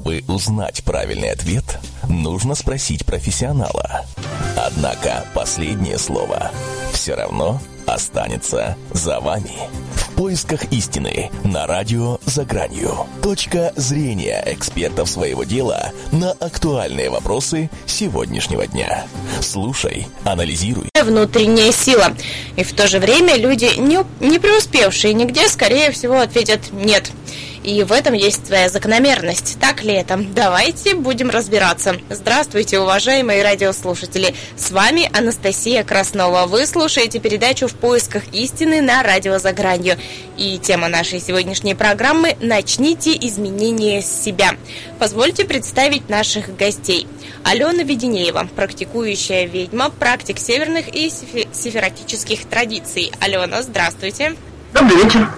Чтобы узнать правильный ответ, нужно спросить профессионала. Однако последнее слово все равно останется за вами. В поисках истины на радио «За гранью». Точка зрения экспертов своего дела на актуальные вопросы сегодняшнего дня. Слушай, анализируй. Внутренняя сила. И в то же время люди, не, не преуспевшие нигде, скорее всего, ответят «нет». И в этом есть своя закономерность. Так ли это? Давайте будем разбираться. Здравствуйте, уважаемые радиослушатели. С вами Анастасия Краснова. Вы слушаете передачу «В поисках истины» на радио «За гранью». И тема нашей сегодняшней программы «Начните изменения себя». Позвольте представить наших гостей. Алена Веденеева, практикующая ведьма, практик северных и сефератических традиций. Алена, здравствуйте. Добрый вечер.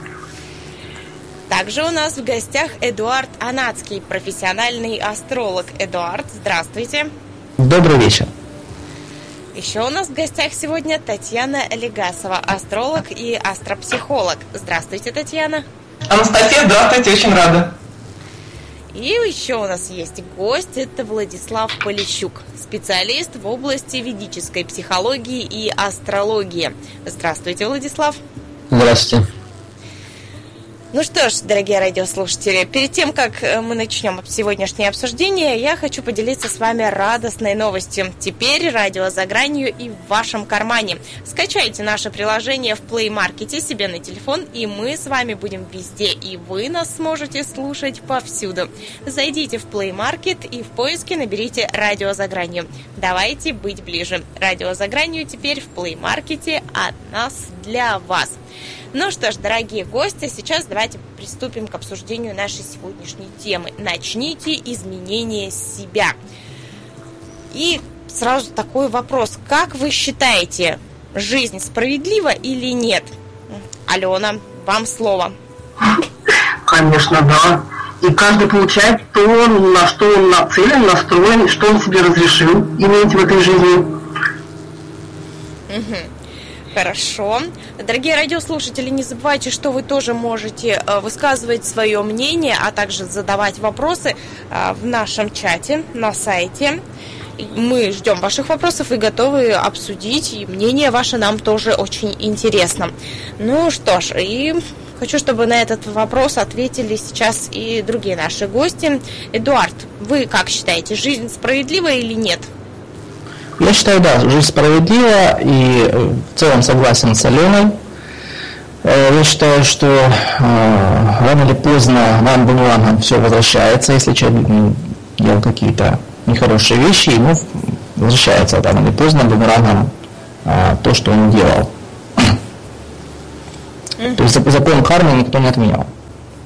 Также у нас в гостях Эдуард Анацкий, профессиональный астролог. Эдуард, здравствуйте. Добрый вечер. Еще у нас в гостях сегодня Татьяна Легасова, астролог и астропсихолог. Здравствуйте, Татьяна. Анастасия, здравствуйте, очень рада. И еще у нас есть гость, это Владислав Полищук, специалист в области ведической психологии и астрологии. Здравствуйте, Владислав. Здравствуйте. Ну что ж, дорогие радиослушатели, перед тем, как э, мы начнем сегодняшнее обсуждение, я хочу поделиться с вами радостной новостью. Теперь радио за гранью и в вашем кармане. Скачайте наше приложение в Play Market себе на телефон, и мы с вами будем везде, и вы нас сможете слушать повсюду. Зайдите в Play Market и в поиске наберите радио за гранью. Давайте быть ближе. Радио за гранью теперь в Play Market от нас для вас. Ну что ж, дорогие гости, сейчас давайте приступим к обсуждению нашей сегодняшней темы. Начните изменение себя. И сразу такой вопрос. Как вы считаете, жизнь справедлива или нет? Алена, вам слово. Конечно, да. И каждый получает то, на что он нацелен, настроен, что он себе разрешил иметь в этой жизни. Угу. Хорошо. Дорогие радиослушатели, не забывайте, что вы тоже можете э, высказывать свое мнение, а также задавать вопросы э, в нашем чате на сайте. Мы ждем ваших вопросов и готовы обсудить, и мнение ваше нам тоже очень интересно. Ну что ж, и хочу, чтобы на этот вопрос ответили сейчас и другие наши гости. Эдуард, вы как считаете, жизнь справедлива или нет? Я считаю, да, жизнь справедлива и э, в целом согласен с Аленой. Э, я считаю, что э, рано или поздно нам бумерангом все возвращается, если человек делал какие-то нехорошие вещи, ему возвращается рано или поздно бумерангом то, что он делал. Mm-hmm. То есть закон кармы никто не отменял,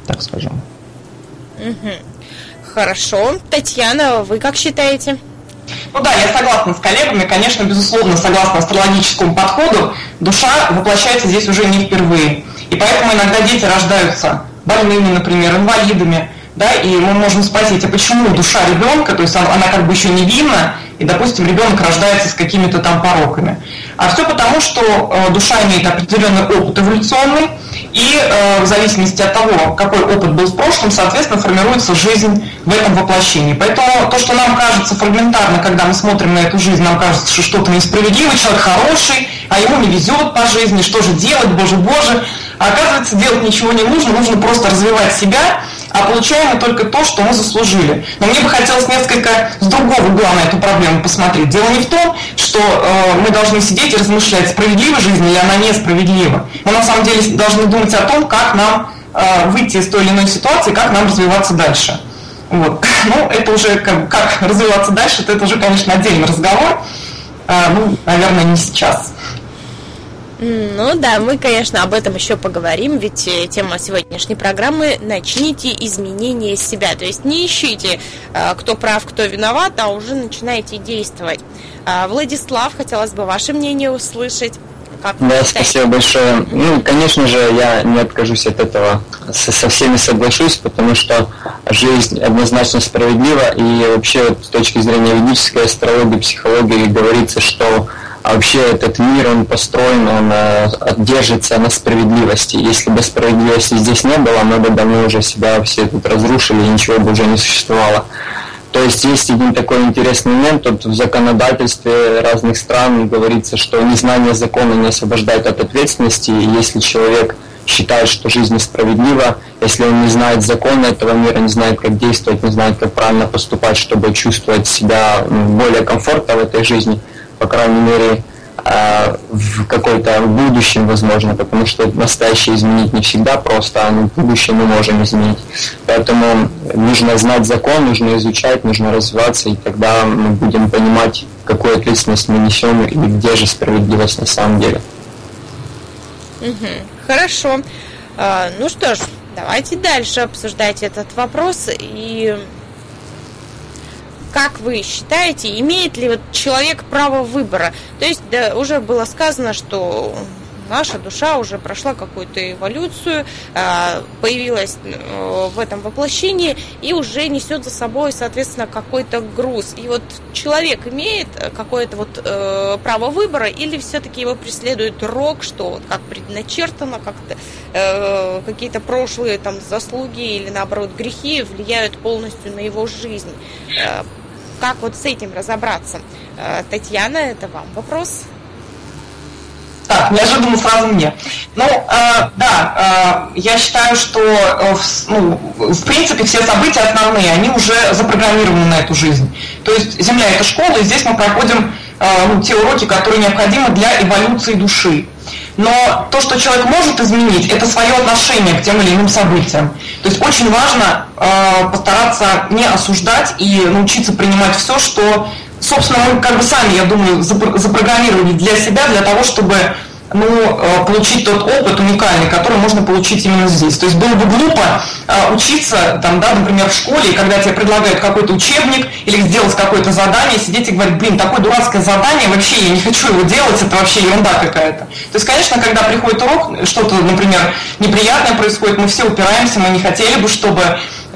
так скажем. Mm-hmm. Хорошо. Татьяна, вы как считаете? Ну да, я согласна с коллегами, конечно, безусловно, согласно астрологическому подходу, душа воплощается здесь уже не впервые. И поэтому иногда дети рождаются больными, например, инвалидами, да, и мы можем спросить, а почему душа ребенка, то есть она, как бы еще невинна, и, допустим, ребенок рождается с какими-то там пороками. А все потому, что э, душа имеет определенный опыт эволюционный, и э, в зависимости от того, какой опыт был в прошлом, соответственно, формируется жизнь в этом воплощении. Поэтому то, что нам кажется фрагментарно, когда мы смотрим на эту жизнь, нам кажется, что что-то несправедливо, человек хороший, а ему не везет по жизни, что же делать, боже, боже. А оказывается, делать ничего не нужно, нужно просто развивать себя, а получаем мы только то, что мы заслужили. Но мне бы хотелось несколько с другого угла на эту проблему посмотреть. Дело не в том, что э, мы должны сидеть и размышлять, справедлива жизнь или она несправедлива. Мы на самом деле должны думать о том, как нам э, выйти из той или иной ситуации, как нам развиваться дальше. Вот. Ну, это уже как, как развиваться дальше, это уже, конечно, отдельный разговор. Э, ну, наверное, не сейчас. Ну да, мы, конечно, об этом еще поговорим, ведь э, тема сегодняшней программы «Начните изменение себя». То есть не ищите, э, кто прав, кто виноват, а уже начинайте действовать. А, Владислав, хотелось бы ваше мнение услышать. Как да, спасибо большое. Ну, конечно же, я не откажусь от этого, со всеми соглашусь, потому что жизнь однозначно справедлива, и вообще с точки зрения ведической астрологии, психологии говорится, что а вообще этот мир, он построен, он э, держится на справедливости. Если бы справедливости здесь не было, мы бы давно уже себя все тут разрушили, и ничего бы уже не существовало. То есть есть один такой интересный момент, тут в законодательстве разных стран говорится, что незнание закона не освобождает от ответственности, и если человек считает, что жизнь несправедлива, если он не знает закона этого мира, не знает, как действовать, не знает, как правильно поступать, чтобы чувствовать себя более комфортно в этой жизни, по крайней мере, а, в какой-то будущем, возможно, потому что настоящее изменить не всегда просто, а будущее мы можем изменить. Поэтому нужно знать закон, нужно изучать, нужно развиваться, и тогда мы будем понимать, какую ответственность мы несем и где же справедливость на самом деле. Угу. Хорошо. А, ну что ж, давайте дальше обсуждать этот вопрос и как вы считаете, имеет ли вот человек право выбора? То есть да, уже было сказано, что наша душа уже прошла какую-то эволюцию, а, появилась э, в этом воплощении и уже несет за собой, соответственно, какой-то груз. И вот человек имеет какое-то вот э, право выбора или все-таки его преследует рок, что вот как предначертано, как-то э, какие-то прошлые там заслуги или наоборот грехи влияют полностью на его жизнь как вот с этим разобраться? Э, Татьяна, это вам вопрос. Так, неожиданно сразу мне. Ну, э, да, э, я считаю, что э, в, ну, в принципе все события основные, они уже запрограммированы на эту жизнь. То есть Земля это школа, и здесь мы проходим э, ну, те уроки, которые необходимы для эволюции души. Но то, что человек может изменить, это свое отношение к тем или иным событиям. То есть очень важно э, постараться не осуждать и научиться принимать все, что, собственно, мы как бы сами, я думаю, запрограммировали для себя, для того, чтобы ну, э, получить тот опыт уникальный, который можно получить именно здесь. То есть было бы глупо э, учиться, там, да, например, в школе, когда тебе предлагают какой-то учебник или сделать какое-то задание, сидеть и говорить, блин, такое дурацкое задание, вообще я не хочу его делать, это вообще ерунда какая-то. То есть, конечно, когда приходит урок, что-то, например, неприятное происходит, мы все упираемся, мы не хотели бы, чтобы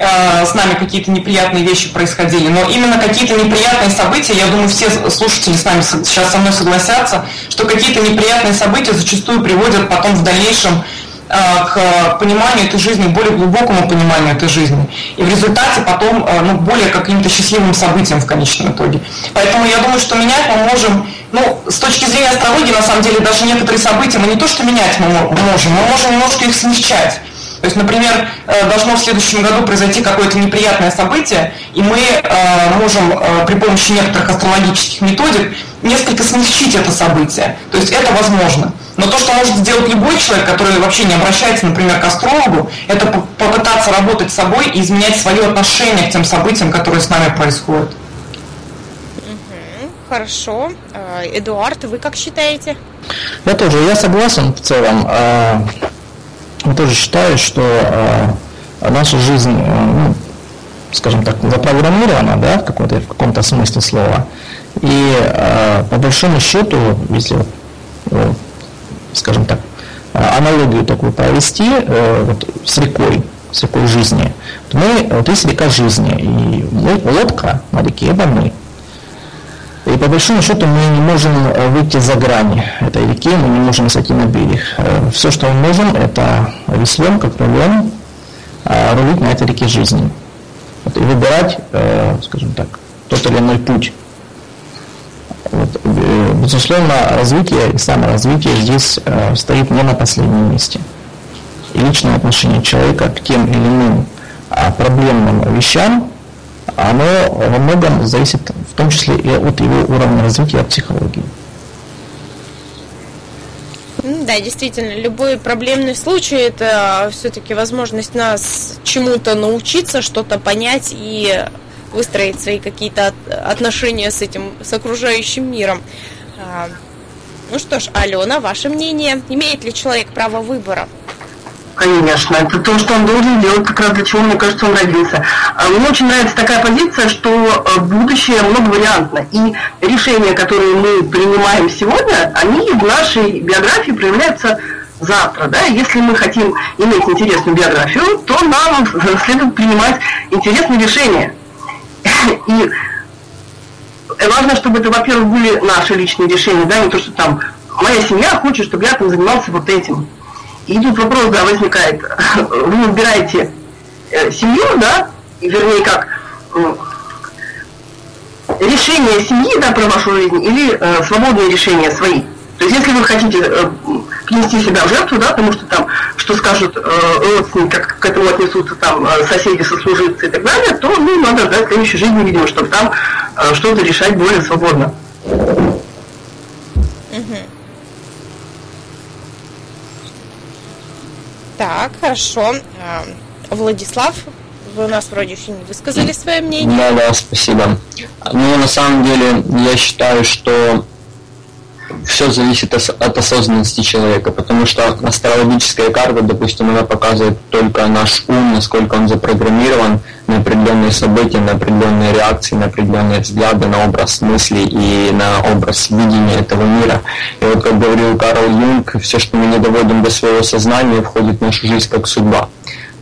с нами какие-то неприятные вещи происходили, но именно какие-то неприятные события, я думаю, все слушатели с нами сейчас со мной согласятся, что какие-то неприятные события зачастую приводят потом в дальнейшем э, к пониманию этой жизни, более глубокому пониманию этой жизни. И в результате потом э, ну, более каким-то счастливым событиям в конечном итоге. Поэтому я думаю, что менять мы можем, ну, с точки зрения астрологии, на самом деле, даже некоторые события мы не то, что менять мы можем, мы можем немножко их смягчать. То есть, например, э, должно в следующем году произойти какое-то неприятное событие, и мы э, можем э, при помощи некоторых астрологических методик несколько смягчить это событие. То есть это возможно. Но то, что может сделать любой человек, который вообще не обращается, например, к астрологу, это попытаться работать с собой и изменять свое отношение к тем событиям, которые с нами происходят. Хорошо. Эдуард, вы как считаете? Я тоже, я согласен в целом я тоже считаю, что э, наша жизнь, э, ну, скажем так, запрограммирована, да, в, каком-то, в каком-то смысле слова. И э, по большому счету, если, э, скажем так, аналогию такую провести э, вот, с рекой, с рекой жизни, то мы, вот есть река жизни, и мы, лодка на реке это мы. И по большому счету мы не можем э, выйти за грани этой реки, мы не можем сойти на берег. Э, Все, что мы можем, это веслом, как рулем, а, рулить на этой реке жизни. Вот, и выбирать, э, скажем так, тот или иной путь. Вот, безусловно, развитие и саморазвитие здесь стоит не на последнем месте. И личное отношение человека к тем или иным а, проблемным вещам оно во многом зависит в том числе и от его уровня развития психологии. Да, действительно, любой проблемный случай – это все-таки возможность нас чему-то научиться, что-то понять и выстроить свои какие-то отношения с этим, с окружающим миром. А, ну что ж, Алена, ваше мнение, имеет ли человек право выбора? Конечно, это то, что он должен делать, как раз для чего, мне кажется, он родился. А мне очень нравится такая позиция, что э, будущее многовариантно, и решения, которые мы принимаем сегодня, они в нашей биографии проявляются завтра. Да? Если мы хотим иметь интересную биографию, то нам следует принимать интересные решения. И важно, чтобы это, во-первых, были наши личные решения, да, не то, что там моя семья хочет, чтобы я там занимался вот этим. И тут вопрос, да, возникает. Вы выбираете э, семью, да, и вернее как решение семьи, да, про вашу жизнь, или э, свободные решения свои. То есть если вы хотите э, принести себя в жертву, да, потому что там, что скажут э, родственники, как к этому отнесутся там э, соседи, сослуживцы и так далее, то ну, надо ждать следующей жизни, видимо, чтобы там э, что-то решать более свободно. Так, хорошо. А, Владислав, вы у нас вроде еще не высказали свое мнение. Да, да, спасибо. Ну, на самом деле, я считаю, что все зависит от осознанности человека, потому что астрологическая карта, допустим, она показывает только наш ум, насколько он запрограммирован на определенные события, на определенные реакции, на определенные взгляды, на образ мысли и на образ видения этого мира. И вот, как говорил Карл Юнг, все, что мы не доводим до своего сознания, входит в нашу жизнь как судьба.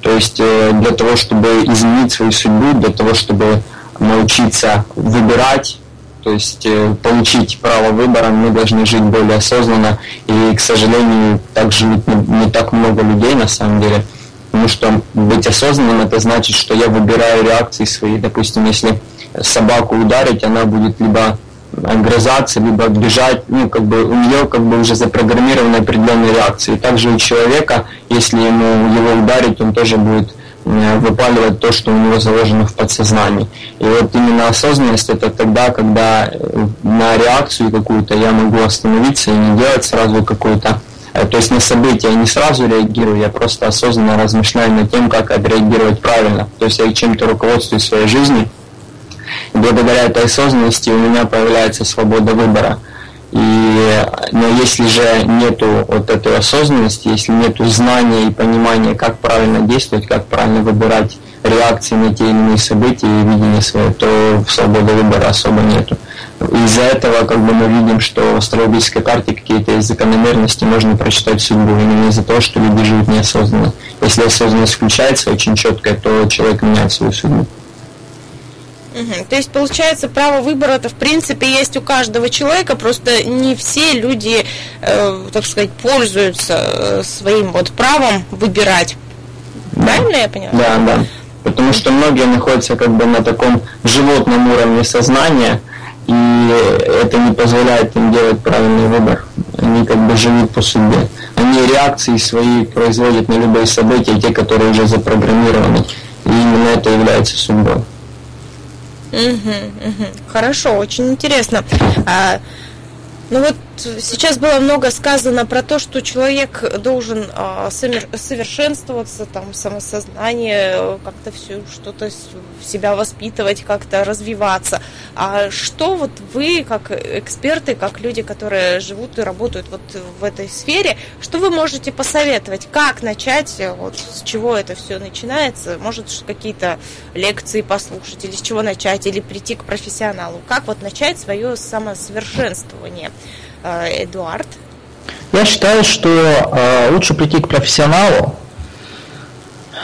То есть э, для того, чтобы изменить свою судьбу, для того, чтобы научиться выбирать, то есть э, получить право выбора, мы должны жить более осознанно. И, к сожалению, так живет не, так много людей на самом деле. Потому что быть осознанным это значит, что я выбираю реакции свои. Допустим, если собаку ударить, она будет либо огрызаться, либо бежать, ну, как бы у нее как бы уже запрограммированы определенные реакции. Также у человека, если ему его ударить, он тоже будет выпаливать то, что у него заложено в подсознании. И вот именно осознанность это тогда, когда э, на реакцию какую-то я могу остановиться и не делать сразу какую-то э, то есть на события я не сразу реагирую, я просто осознанно размышляю над тем, как отреагировать правильно. То есть я чем-то руководствуюсь своей жизни. И благодаря этой осознанности у меня появляется свобода выбора. И, но если же нету вот этой осознанности, если нету знания и понимания, как правильно действовать, как правильно выбирать реакции на те или иные события и видение свое, то свободы выбора особо нету. Из-за этого как бы мы видим, что в астрологической карте какие-то из закономерности можно прочитать судьбу именно из-за того, что люди живут неосознанно. Если осознанность включается очень четко, то человек меняет свою судьбу. Угу. То есть, получается, право выбора это в принципе есть у каждого человека, просто не все люди, э, так сказать, пользуются э, своим вот правом выбирать. Правильно я поняла? Да, да. Потому что многие находятся как бы на таком животном уровне сознания, и это не позволяет им делать правильный выбор. Они как бы живут по судьбе. Они реакции свои производят на любые события, те, которые уже запрограммированы. И именно это является судьбой. Угу, угу. Хорошо, очень интересно. А, ну вот сейчас было много сказано про то, что человек должен а, совершенствоваться, там, самосознание, как-то все что-то в себя воспитывать, как-то развиваться. А что вот вы, как эксперты, как люди, которые живут и работают вот в этой сфере, что вы можете посоветовать? Как начать, вот с чего это все начинается? Может, какие-то лекции послушать, или с чего начать, или прийти к профессионалу? Как вот начать свое самосовершенствование? Э, Эдуард? Я считаю, что э, лучше прийти к профессионалу,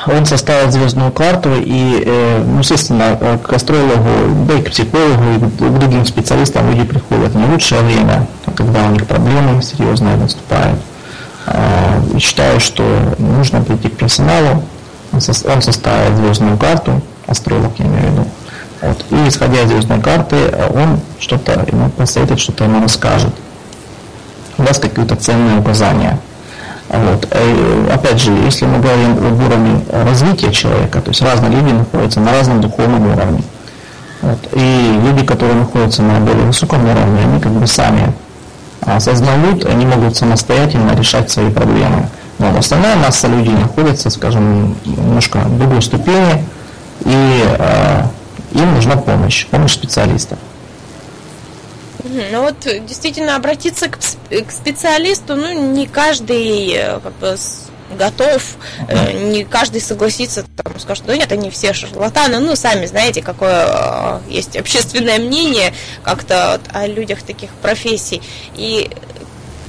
он составит звездную карту и, э, ну, естественно, к астрологу, да и к психологу, и к другим специалистам люди приходят не лучшее время, когда у них проблемы серьезные наступают. Э, считаю, что нужно прийти к профессионалу, он составит звездную карту, астролог я имею в виду, вот, и исходя из звездной карты, он что-то ему посоветует, что-то ему расскажет даст какие-то ценные указания. Вот. И, опять же, если мы говорим об уровне развития человека, то есть разные люди находятся на разном духовном уровне. Вот. И люди, которые находятся на более высоком уровне, они как бы сами осознают, они могут самостоятельно решать свои проблемы. Но основная масса людей находится, скажем, немножко в другой ступени, и э, им нужна помощь, помощь специалистов. Ну вот действительно обратиться к, к специалисту, ну не каждый э, как бы готов, uh не каждый согласится, там, скажет, да нет, они все шарлатаны, ну, сами знаете, какое э, есть общественное мнение как-то о людях таких профессий. И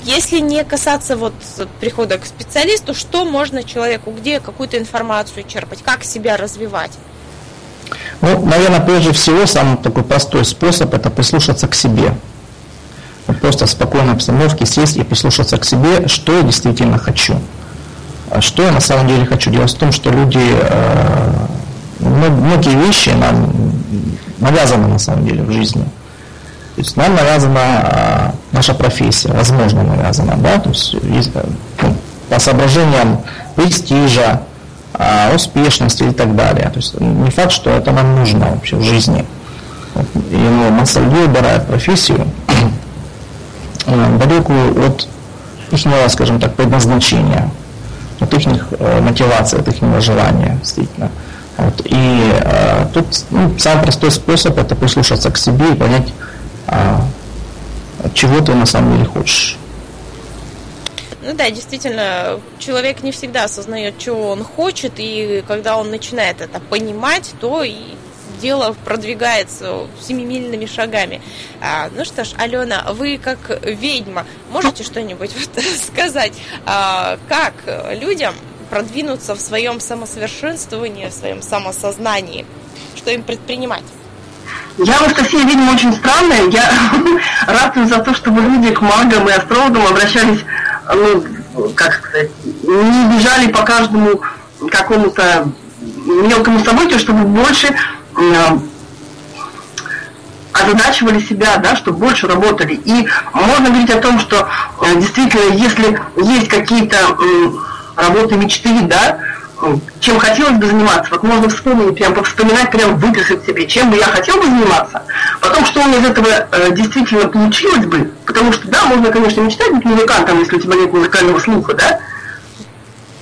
если не касаться вот прихода к специалисту, что можно человеку, где какую-то информацию черпать, как себя развивать? Ну, наверное, прежде всего, самый такой простой способ – это прислушаться к себе. Просто в спокойной обстановке сесть и прислушаться к себе, что я действительно хочу. А что я на самом деле хочу. Дело в том, что люди, э, многие вещи нам навязаны на самом деле в жизни. То есть нам навязана э, наша профессия, возможно навязана, да, то есть ну, по соображениям престижа, успешности и так далее. То есть не факт, что это нам нужно вообще в жизни. И ну, выбирает профессию, э, далекую от их, скажем так, предназначения, от их э, мотивации, от их желания, действительно. Вот. И э, тут ну, самый простой способ это прислушаться к себе и понять, э, чего ты на самом деле хочешь. Ну да, действительно, человек не всегда осознает, чего он хочет, и когда он начинает это понимать, то и дело продвигается семимильными шагами. А, ну что ж, Алена, вы как ведьма можете что-нибудь вот сказать, а, как людям продвинуться в своем самосовершенствовании, в своем самосознании? Что им предпринимать? Я, Анастасия, видимо, очень странная. Я ратую за то, чтобы люди к магам и астрологам обращались ну, как сказать, не бежали по каждому какому-то мелкому событию, чтобы больше э, озадачивали себя, да, чтобы больше работали. И можно говорить о том, что э, действительно, если есть какие-то э, работы мечты, да, чем хотелось бы заниматься. Вот можно вспомнить, прям вспоминать, прям выписать себе, чем бы я хотел бы заниматься. Потом, что у меня из этого э, действительно получилось бы. Потому что, да, можно, конечно, мечтать быть музыкантом, если у тебя нет музыкального слуха, да.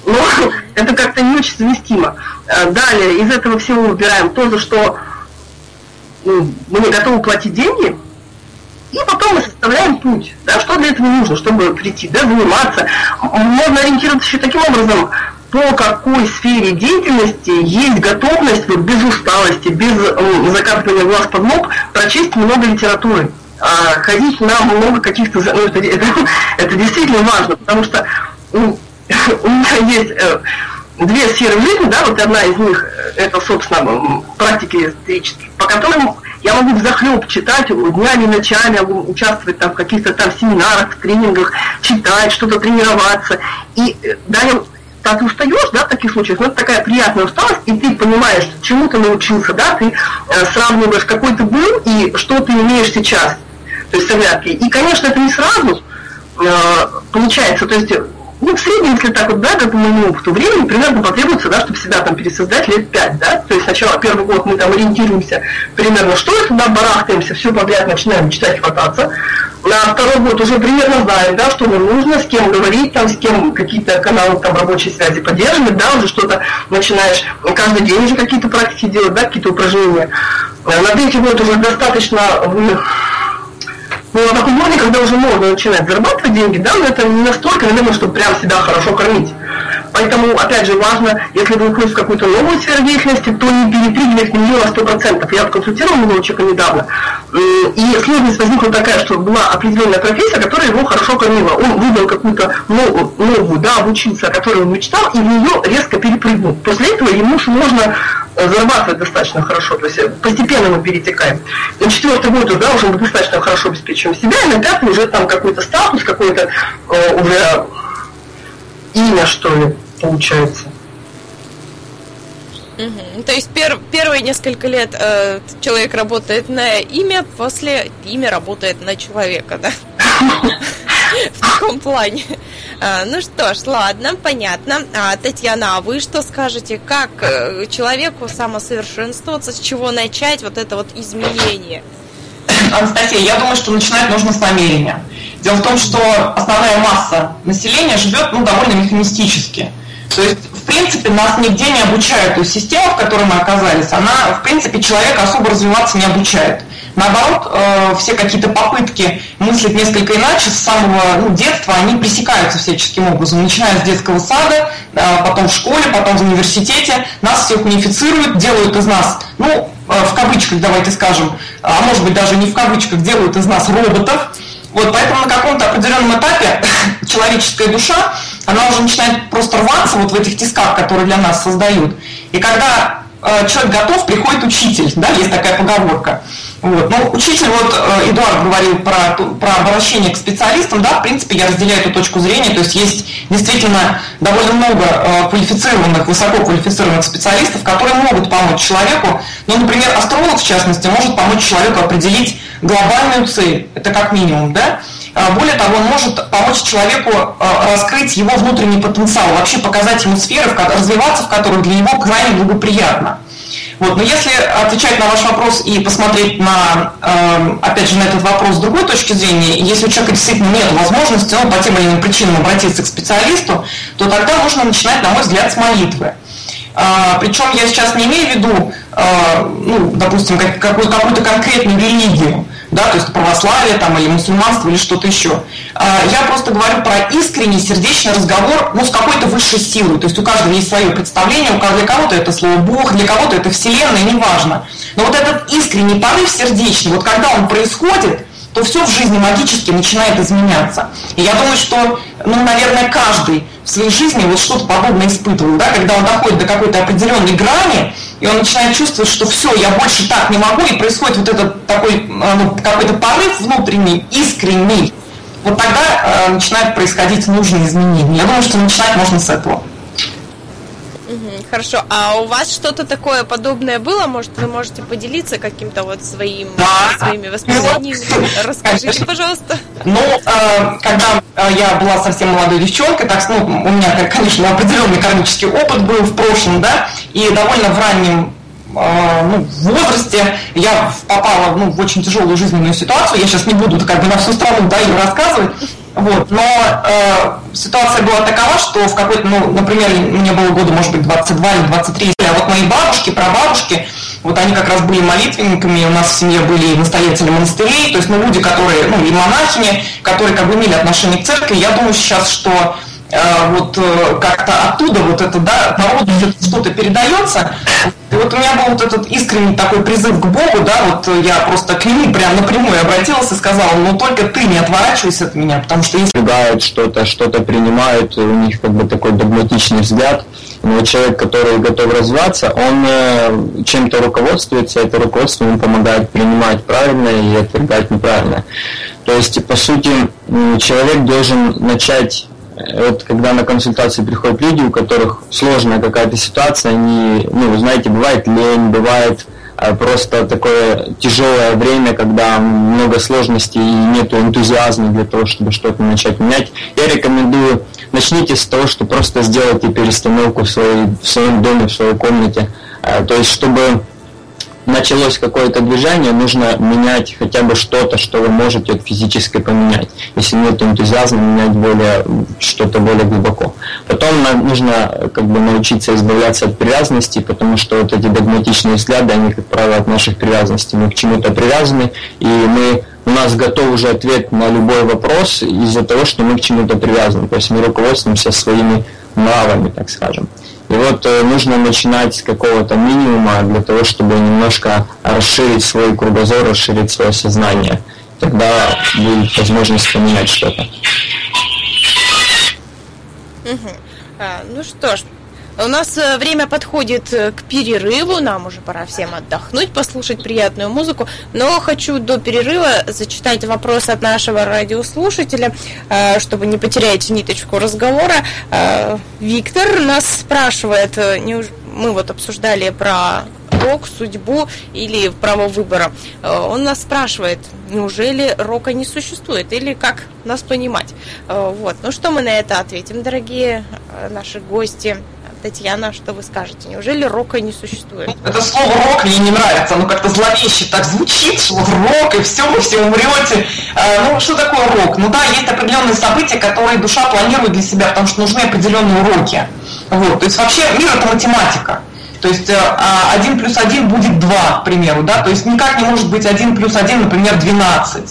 Но это как-то не очень совместимо. Э, далее, из этого всего выбираем то, за что ну, мы не готовы платить деньги, и потом мы составляем путь, да, что для этого нужно, чтобы прийти, да, заниматься. Можно ориентироваться еще таким образом, по какой сфере деятельности есть готовность вот, без усталости, без э, закапывания глаз под лоб прочесть много литературы а, ходить на много каких-то... Ну, это, это, это действительно важно, потому что у, у меня есть э, две сферы жизни, да, вот одна из них э, это, собственно, практики эзотерические, по которым я могу захлеб читать днями, ночами, участвовать там в каких-то там семинарах, тренингах, читать, что-то тренироваться. И да, я когда ты устаешь, да, в таких случаях, ну, это такая приятная усталость, и ты понимаешь, чему ты научился, да, ты э, сравниваешь, какой ты был и что ты имеешь сейчас, то есть с И, конечно, это не сразу э, получается, то есть ну, в среднем, если так вот, да, по моему опыту, времени примерно потребуется, да, чтобы себя там пересоздать лет пять, да, то есть сначала первый год мы там ориентируемся примерно, что это, да, барахтаемся, все подряд начинаем читать, хвататься, на второй год уже примерно знаем, да, что нам нужно, с кем говорить, там, с кем какие-то каналы там рабочей связи поддерживать, да, уже что-то начинаешь каждый день уже какие-то практики делать, да, какие-то упражнения. На третий год уже достаточно ну, на таком уровне, когда уже можно начинать зарабатывать деньги, да, но это не настолько, наверное, чтобы прям себя хорошо кормить. Поэтому, опять же, важно, если вы уходите в какую-то новую сферу деятельности, то не перепрыгивать в нее на 100%. Я консультировал одного человека недавно, и сложность возникла такая, что была определенная профессия, которая его хорошо кормила. Он выбрал какую-то новую, новую да, обучиться, о которой он мечтал, и в нее резко перепрыгнул. После этого ему можно э, зарабатывать достаточно хорошо, то есть э, постепенно мы перетекаем. На четвертый год да, уже мы достаточно хорошо обеспечиваем себя, и на пятый уже там какой-то статус, какой-то э, уже имя, что ли получается. Угу. То есть пер, первые несколько лет э, человек работает на имя, после имя работает на человека, да? В таком плане. А, ну что ж, ладно, понятно. А, Татьяна, а вы что скажете? Как э, человеку самосовершенствоваться, с чего начать вот это вот изменение? Анастасия, я думаю, что начинать нужно с намерения. Дело в том, что основная масса населения живет ну, довольно механистически. То есть, в принципе, нас нигде не обучают. То есть система, в которой мы оказались, она, в принципе, человека особо развиваться не обучает. Наоборот, э, все какие-то попытки мыслить несколько иначе с самого ну, детства, они пресекаются всяческим образом, начиная с детского сада, э, потом в школе, потом в университете. Нас всех унифицируют, делают из нас, ну, э, в кавычках, давайте скажем, а может быть даже не в кавычках, делают из нас роботов, вот, поэтому на каком-то определенном этапе человеческая душа, она уже начинает просто рваться вот в этих тисках, которые для нас создают. И когда э, человек готов, приходит учитель, да, есть такая поговорка. Вот. Ну, учитель, вот э, Эдуард говорил про, про обращение к специалистам, да, в принципе, я разделяю эту точку зрения, то есть есть действительно довольно много э, квалифицированных, высококвалифицированных специалистов, которые могут помочь человеку, ну, например, астролог, в частности, может помочь человеку определить глобальную цель, это как минимум, да, более того, он может помочь человеку э, раскрыть его внутренний потенциал, вообще показать ему сферы, развиваться в которых для него крайне благоприятно. Вот. Но если отвечать на ваш вопрос и посмотреть на, э, опять же, на этот вопрос с другой точки зрения, если у человека действительно нет возможности ну, по тем или иным причинам обратиться к специалисту, то тогда нужно начинать, на мой взгляд, с молитвы. А, причем я сейчас не имею в виду, а, ну, допустим, как, какую, какую-то конкретную религию, да, то есть православие там, или мусульманство или что-то еще. А, я просто говорю про искренний сердечный разговор ну, с какой-то высшей силой. То есть у каждого есть свое представление, у кого для кого-то это слово Бог, для кого-то это Вселенная, неважно. Но вот этот искренний порыв сердечный, вот когда он происходит, то все в жизни магически начинает изменяться. И я думаю, что, ну, наверное, каждый в своей жизни вот что-то подобное испытывал, да, когда он доходит до какой-то определенной грани, и он начинает чувствовать, что все, я больше так не могу, и происходит вот этот такой а, ну, какой-то порыв внутренний, искренний, вот тогда э, начинают происходить нужные изменения. Я думаю, что начинать можно с этого. Хорошо, а у вас что-то такое подобное было? Может, вы можете поделиться каким-то вот своим, да. своими воспоминаниями? Расскажите, Конечно. пожалуйста. Ну, э, когда я была совсем молодой девчонкой, так, ну, у меня, конечно, определенный кармический опыт был в прошлом, да, и довольно в раннем э, ну, в возрасте я попала ну, в очень тяжелую жизненную ситуацию. Я сейчас не буду как бы на всю страну да, ее рассказывать. Вот, но э, ситуация была такова, что в какой-то, ну, например, мне было года, может быть, 22 или 23, а вот мои бабушки, прабабушки, вот они как раз были молитвенниками, у нас в семье были настоятели монастырей, то есть, ну, люди, которые, ну, и монахини, которые как бы имели отношение к церкви. Я думаю сейчас, что вот э, как-то оттуда вот это, да, народу что-то передается. И вот у меня был вот этот искренний такой призыв к Богу, да, вот я просто к нему прям напрямую обратилась и сказала, ну только ты не отворачивайся от меня, потому что если... Предлагают что-то, что-то принимают, у них как бы такой догматичный взгляд, но человек, который готов развиваться, он э, чем-то руководствуется, это руководство ему помогает принимать правильное и отвергать неправильное. То есть, по сути, человек должен начать вот когда на консультации приходят люди, у которых сложная какая-то ситуация, они, ну, знаете, бывает лень, бывает а, просто такое тяжелое время, когда много сложностей и нет энтузиазма для того, чтобы что-то начать менять. Я рекомендую, начните с того, что просто сделайте перестановку в, своей, в своем доме, в своей комнате. А, то есть, чтобы началось какое-то движение, нужно менять хотя бы что-то, что вы можете физически поменять. Если нет энтузиазма, менять более что-то более глубоко. Потом нужно как бы научиться избавляться от привязанности, потому что вот эти догматичные взгляды, они, как правило, от наших привязанностей. Мы к чему-то привязаны, и мы у нас готов уже ответ на любой вопрос из-за того, что мы к чему-то привязаны. То есть мы руководствуемся своими нравами, так скажем. И вот э, нужно начинать с какого-то минимума для того, чтобы немножко расширить свой кругозор, расширить свое сознание. Тогда будет возможность поменять что-то. Угу. Ну что ж, у нас э, время подходит э, к перерыву, нам уже пора всем отдохнуть, послушать приятную музыку, но хочу до перерыва зачитать вопрос от нашего радиослушателя, э, чтобы не потерять ниточку разговора. Виктор нас спрашивает, мы вот обсуждали про рок, судьбу или право выбора. Он нас спрашивает, неужели рока не существует или как нас понимать? Вот. Ну что мы на это ответим, дорогие наши гости? Татьяна, что вы скажете? Неужели рока не существует? Это слово рок мне не нравится, оно как-то зловеще так звучит, что рок, и все, вы все умрете. А, ну, что такое рок? Ну да, есть определенные события, которые душа планирует для себя, потому что нужны определенные уроки. Вот. То есть вообще мир это математика. То есть 1 э, плюс 1 будет 2, к примеру, да, то есть никак не может быть 1 плюс 1, например, 12.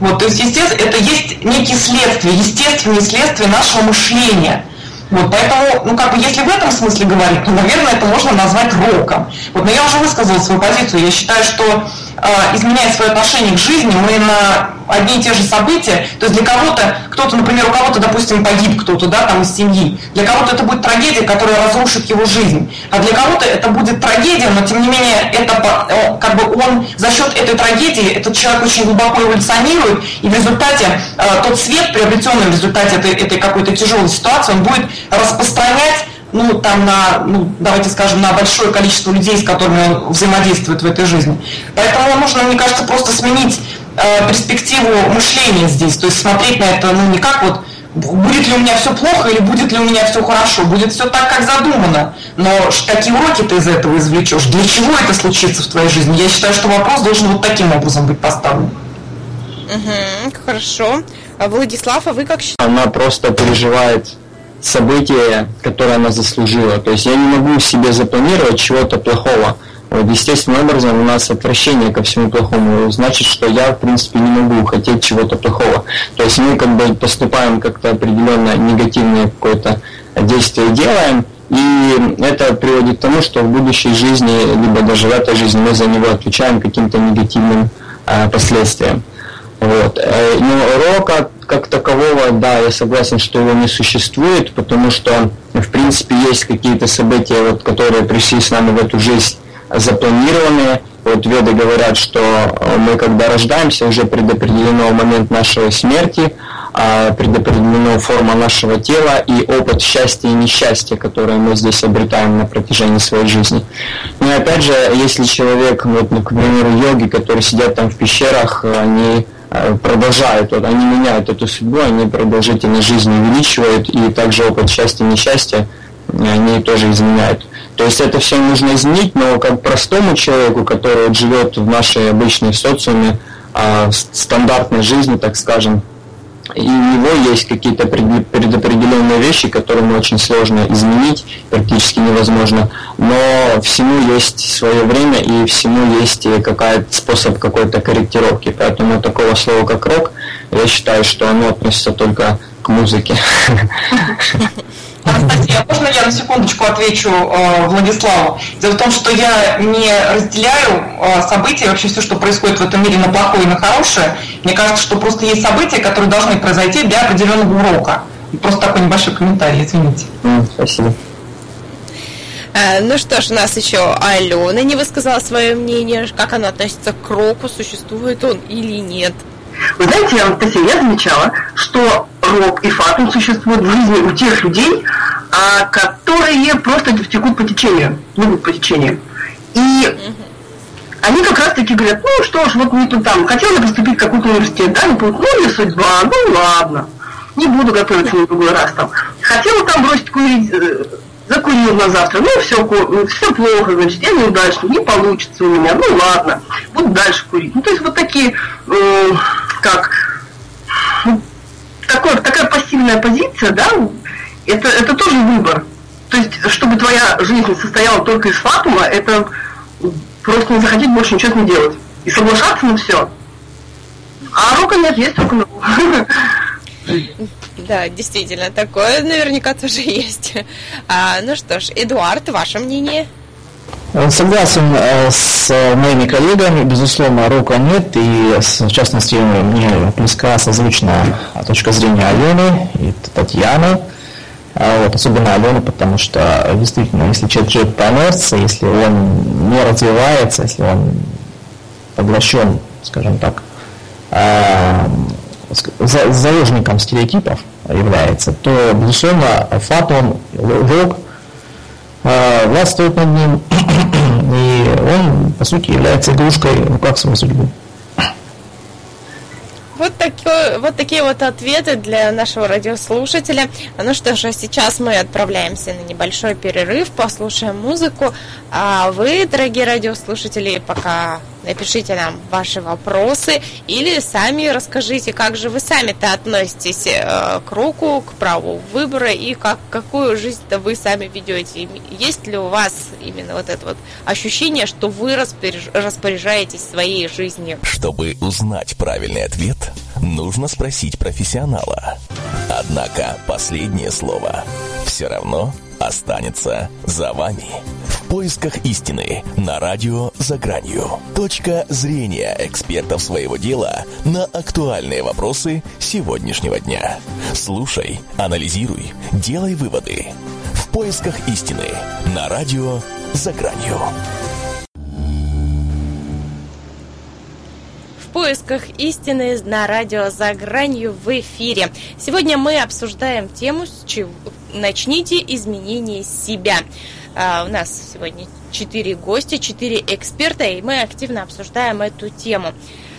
Вот, то есть, естественно, это есть некие следствия, естественные следствия нашего мышления – вот, поэтому, ну, как бы, если в этом смысле говорить, то, наверное, это можно назвать роком. Вот, но я уже высказала свою позицию. Я считаю, что, э, изменяя свое отношение к жизни, мы на одни и те же события. То есть для кого-то, кто-то, например, у кого-то, допустим, погиб кто-то, да, там из семьи. Для кого-то это будет трагедия, которая разрушит его жизнь. А для кого-то это будет трагедия, но тем не менее, это как бы он за счет этой трагедии, этот человек очень глубоко эволюционирует, и в результате э, тот свет, приобретенный в результате этой, этой какой-то тяжелой ситуации, он будет распространять ну, там на, ну, давайте скажем, на большое количество людей, с которыми он взаимодействует в этой жизни. Поэтому нужно, мне кажется, просто сменить э, перспективу мышления здесь, то есть смотреть на это, ну, не как вот будет ли у меня все плохо или будет ли у меня все хорошо, будет все так, как задумано. Но какие уроки ты из этого извлечешь? Для чего это случится в твоей жизни? Я считаю, что вопрос должен вот таким образом быть поставлен. Угу, хорошо. А Владислав, а вы как считаете? Она просто переживает событие, которое она заслужила. То есть я не могу себе запланировать чего-то плохого. Естественным образом у нас отвращение ко всему плохому. Значит, что я, в принципе, не могу хотеть чего-то плохого. То есть мы как бы поступаем как-то определенно негативное какое-то действие делаем, и это приводит к тому, что в будущей жизни, либо даже в этой жизни мы за него отвечаем каким-то негативным э, последствиям. Вот. Э, но рока как такового, да, я согласен, что его не существует, потому что, в принципе, есть какие-то события, вот, которые пришли с нами в эту жизнь запланированные. Вот веды говорят, что э, мы, когда рождаемся, уже предопределено момент нашей смерти, а, предопределена форма нашего тела и опыт счастья и несчастья, которые мы здесь обретаем на протяжении своей жизни. Но ну опять же, если человек, вот, ну, к примеру, йоги, которые сидят там в пещерах, они Э, продолжают, вот, они меняют эту судьбу, они продолжительность жизни увеличивают, и также опыт счастья и несчастья они тоже изменяют. То есть это все нужно изменить, но как простому человеку, который живет в нашей обычной социуме, а, стандартной жизни, так скажем, и у него есть какие-то предопределенные вещи, которые очень сложно изменить, практически невозможно, но всему есть свое время и всему есть какая-то способ какой-то корректировки. Поэтому такого слова, как рок, я считаю, что оно относится только к музыке. Анастасия, можно я на секундочку отвечу э, Владиславу? Дело в том, что я не разделяю э, события, вообще все, что происходит в этом мире на плохое и на хорошее. Мне кажется, что просто есть события, которые должны произойти для определенного урока. Просто такой небольшой комментарий, извините. Mm, спасибо. Э, ну что ж, у нас еще Алена не высказала свое мнение, как она относится к року, существует он или нет. Вы знаете, Анастасия, я замечала, что рок и фатум существуют в жизни у тех людей, а, которые просто текут по течению, плывут по течению. И они как раз таки говорят, ну что ж, вот мне тут там, хотел я поступить в какой-то университет, да, не ну не судьба, ну ладно, не буду готовиться на другой раз там. Хотела там бросить курить, э, закурил на завтра, ну все, все плохо, значит, я неудачный, не получится у меня, ну ладно, буду дальше курить. Ну то есть вот такие, э, как, ну, такой, такая пассивная позиция, да, это, это тоже выбор. То есть, чтобы твоя жизнь состояла только из фатума, это просто не захотеть больше ничего не делать. И соглашаться на все. А рока нет, есть рок Да, действительно, такое наверняка тоже есть. А, ну что ж, Эдуард, ваше мнение? Согласен э, с моими коллегами, безусловно, рока нет, и в частности мне близка созвучная точка зрения Алены и Татьяны, а вот, особенно Алены, потому что действительно, если человек живет по инерции, если он не развивается, если он поглощен, скажем так, э, заложником стереотипов является, то, безусловно, фатон, рок э, властвует над ним, и он, по сути, является игрушкой в руках своей судьбы. Вот, такой, вот такие вот ответы для нашего радиослушателя. Ну что же, сейчас мы отправляемся на небольшой перерыв, послушаем музыку. А вы, дорогие радиослушатели, пока напишите нам ваши вопросы или сами расскажите, как же вы сами-то относитесь э, к руку, к праву выбора и как, какую жизнь-то вы сами ведете. Есть ли у вас именно вот это вот ощущение, что вы распоряжаетесь своей жизнью? Чтобы узнать правильный ответ, нужно спросить профессионала. Однако последнее слово все равно останется за вами. В поисках истины на радио «За гранью». Точка зрения экспертов своего дела на актуальные вопросы сегодняшнего дня. Слушай, анализируй, делай выводы. В поисках истины на радио «За гранью». В поисках истины на радио «За гранью» в эфире. Сегодня мы обсуждаем тему с чего «Начните изменение себя». А, у нас сегодня четыре гостя, четыре эксперта, и мы активно обсуждаем эту тему.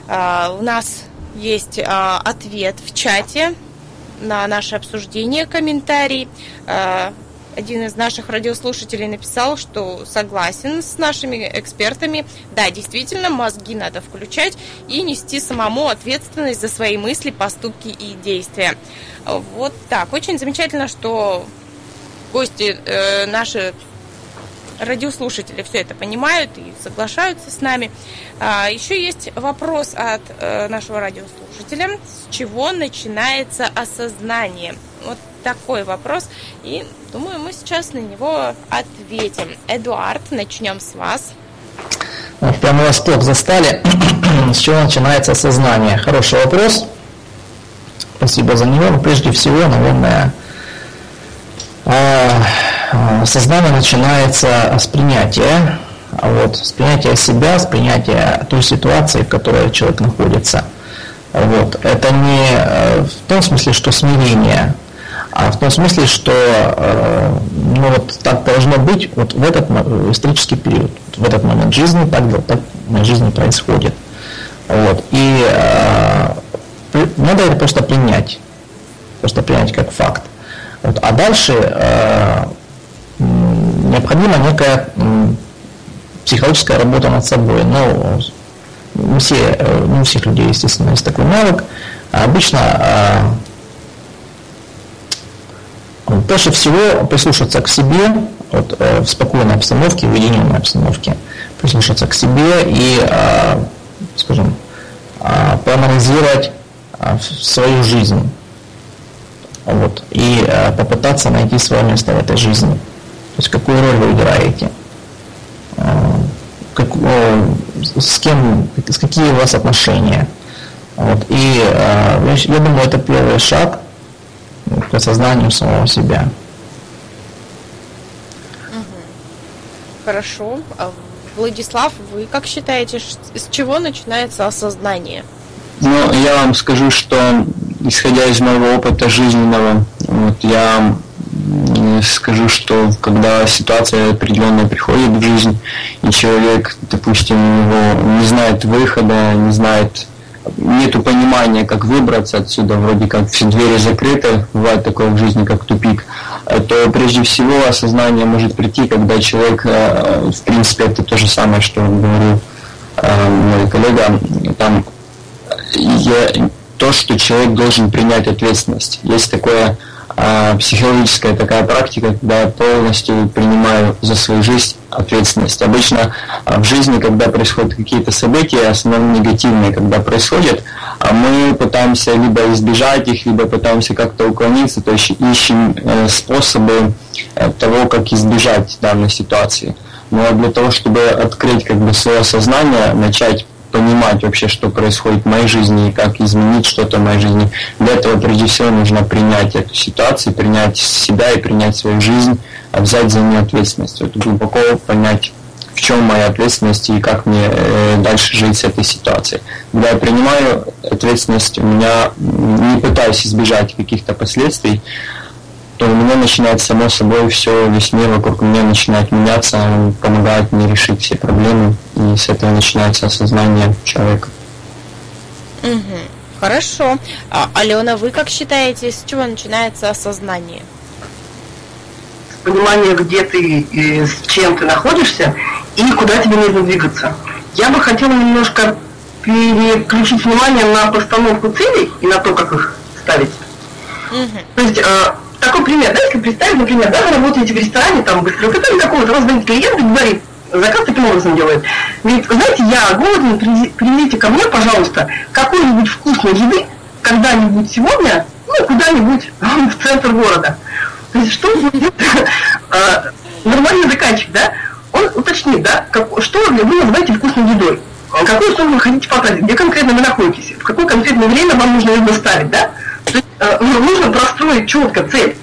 А, у нас есть а, ответ в чате на наше обсуждение, комментарий. Один из наших радиослушателей написал, что согласен с нашими экспертами. Да, действительно, мозги надо включать и нести самому ответственность за свои мысли, поступки и действия. Вот так. Очень замечательно, что гости э, наши радиослушатели все это понимают и соглашаются с нами. А, еще есть вопрос от э, нашего радиослушателя. С чего начинается осознание? Вот такой вопрос. И думаю, мы сейчас на него ответим. Эдуард, начнем с вас. Прямо восток застали. с чего начинается осознание? Хороший вопрос. Спасибо за него. Но прежде всего, наверное, а, а, сознание начинается с принятия, вот, с принятия себя, с принятия той ситуации, в которой человек находится. Вот. Это не э, в том смысле, что смирение, а в том смысле, что э, ну, вот так должно быть вот в этот исторический период, в этот момент жизни, так, так в жизни происходит. Вот. И э, надо это просто принять, просто принять как факт. Вот. А дальше э, необходима некая психологическая работа над собой. Но не, все, э, не у всех людей, естественно, есть такой навык. А обычно э, проще всего прислушаться к себе вот, э, в спокойной обстановке, в уединенной обстановке, прислушаться к себе и, скажем, проанализировать свою жизнь вот, и попытаться найти свое место в этой жизни. То есть какую роль вы играете, а, как, с кем, с какие у вас отношения. Вот. И а, я думаю, это первый шаг к осознанию самого себя. Хорошо. А, Владислав, вы как считаете, с чего начинается осознание? Ну, я вам скажу, что исходя из моего опыта жизненного, вот я скажу, что когда ситуация определенная приходит в жизнь, и человек, допустим, его не знает выхода, не знает, нету понимания, как выбраться отсюда, вроде как все двери закрыты, бывает такое в жизни, как тупик, то прежде всего осознание может прийти, когда человек, э, в принципе, это то же самое, что говорил э, мой коллега, там я, то, что человек должен принять ответственность. Есть такое а, психологическая такая практика, когда я полностью принимаю за свою жизнь ответственность. Обычно а, в жизни, когда происходят какие-то события, основном негативные, когда происходят, а мы пытаемся либо избежать их, либо пытаемся как-то уклониться, то есть ищем э, способы э, того, как избежать данной ситуации. Но для того, чтобы открыть как бы свое сознание, начать понимать вообще, что происходит в моей жизни и как изменить что-то в моей жизни. Для этого прежде всего нужно принять эту ситуацию, принять себя и принять свою жизнь, а взять за нее ответственность. Вот глубоко понять, в чем моя ответственность и как мне э, дальше жить с этой ситуацией. Когда я принимаю ответственность, у меня не пытаюсь избежать каких-то последствий, то у меня начинает само собой все, весь мир вокруг меня начинает меняться, помогает мне решить все проблемы, и с этого начинается осознание человека. Угу. Хорошо. А, Алена, вы как считаете, с чего начинается осознание? Понимание, где ты и с чем ты находишься и куда тебе нужно двигаться. Я бы хотела немножко переключить внимание на постановку целей и на то, как их ставить. Угу. То есть э, такой пример, да, если представить, например, да, вы работаете в ресторане, там, быстро готовите какого-то, вас звонит клиент и говорит, заказ таким образом делает. Говорит, знаете, я голоден, привезите ко мне, пожалуйста, какой-нибудь вкусной еды когда-нибудь сегодня, ну, куда-нибудь в центр города. То есть что будет а, нормальный заказчик, да? он уточнит, да, как, что вы называете вкусной едой. Какую сумму вы хотите потратить, где конкретно вы находитесь, в какое конкретное время вам нужно ее доставить, да? То есть э, нужно простроить четко цель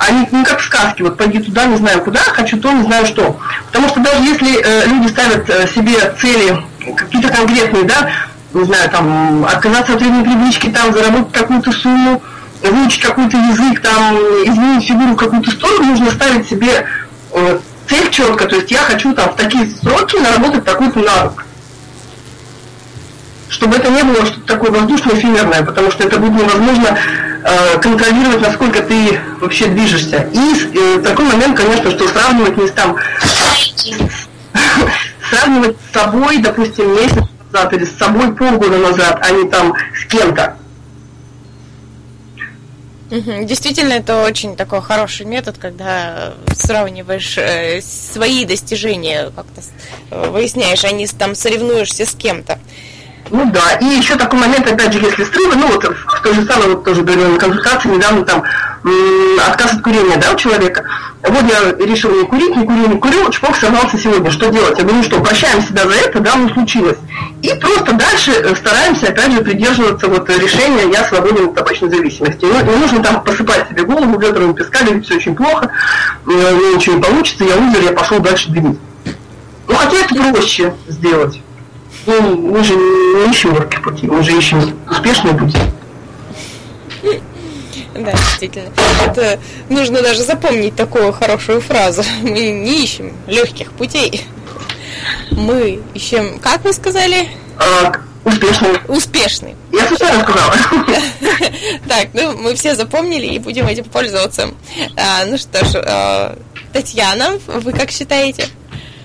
а не, не как в сказке, вот пойди туда, не знаю куда, хочу то, не знаю что. Потому что даже если э, люди ставят э, себе цели какие-то конкретные, да, не знаю, там, отказаться от вредной привычки, там, заработать какую-то сумму, выучить какой-то язык, там, изменить фигуру в какую-то сторону, нужно ставить себе э, цель четко, то есть я хочу там в такие сроки наработать такой-то навык. Чтобы это не было что-то такое воздушно-эфемерное, потому что это будет невозможно контролировать, насколько ты вообще движешься. И э, такой момент, конечно, что сравнивать не там сравнивать с собой, допустим, месяц назад или с собой полгода назад, а не там с кем-то. Действительно, это очень такой хороший метод, когда сравниваешь э, свои достижения, как-то э, выясняешь, а не там соревнуешься с кем-то. Ну да, и еще такой момент, опять же, если срывы, ну вот в то же самое, вот тоже говорила на консультации недавно там отказ от курения, да, у человека. Вот я решил не курить, не курю, не курю, чпок сорвался сегодня, что делать? Я говорю, что прощаем себя за это, да, ну случилось. И просто дальше э, стараемся, опять же, придерживаться вот решения «я свободен от табачной зависимости». Ну, не нужно там посыпать себе голову ведрами песка, говорить, все очень плохо, меня ничего не получится, я умер, я пошел дальше дымить. Ну, хотя это проще сделать. Ну, мы же не ищем легких пути, мы же ищем успешные пути. Да, действительно. Это нужно даже запомнить такую хорошую фразу. Мы не ищем легких путей. Мы ищем, как вы сказали? А, успешный. Успешный. Я случайно сказала. Так, ну мы все запомнили и будем этим пользоваться. А, ну что ж, а, Татьяна, вы как считаете?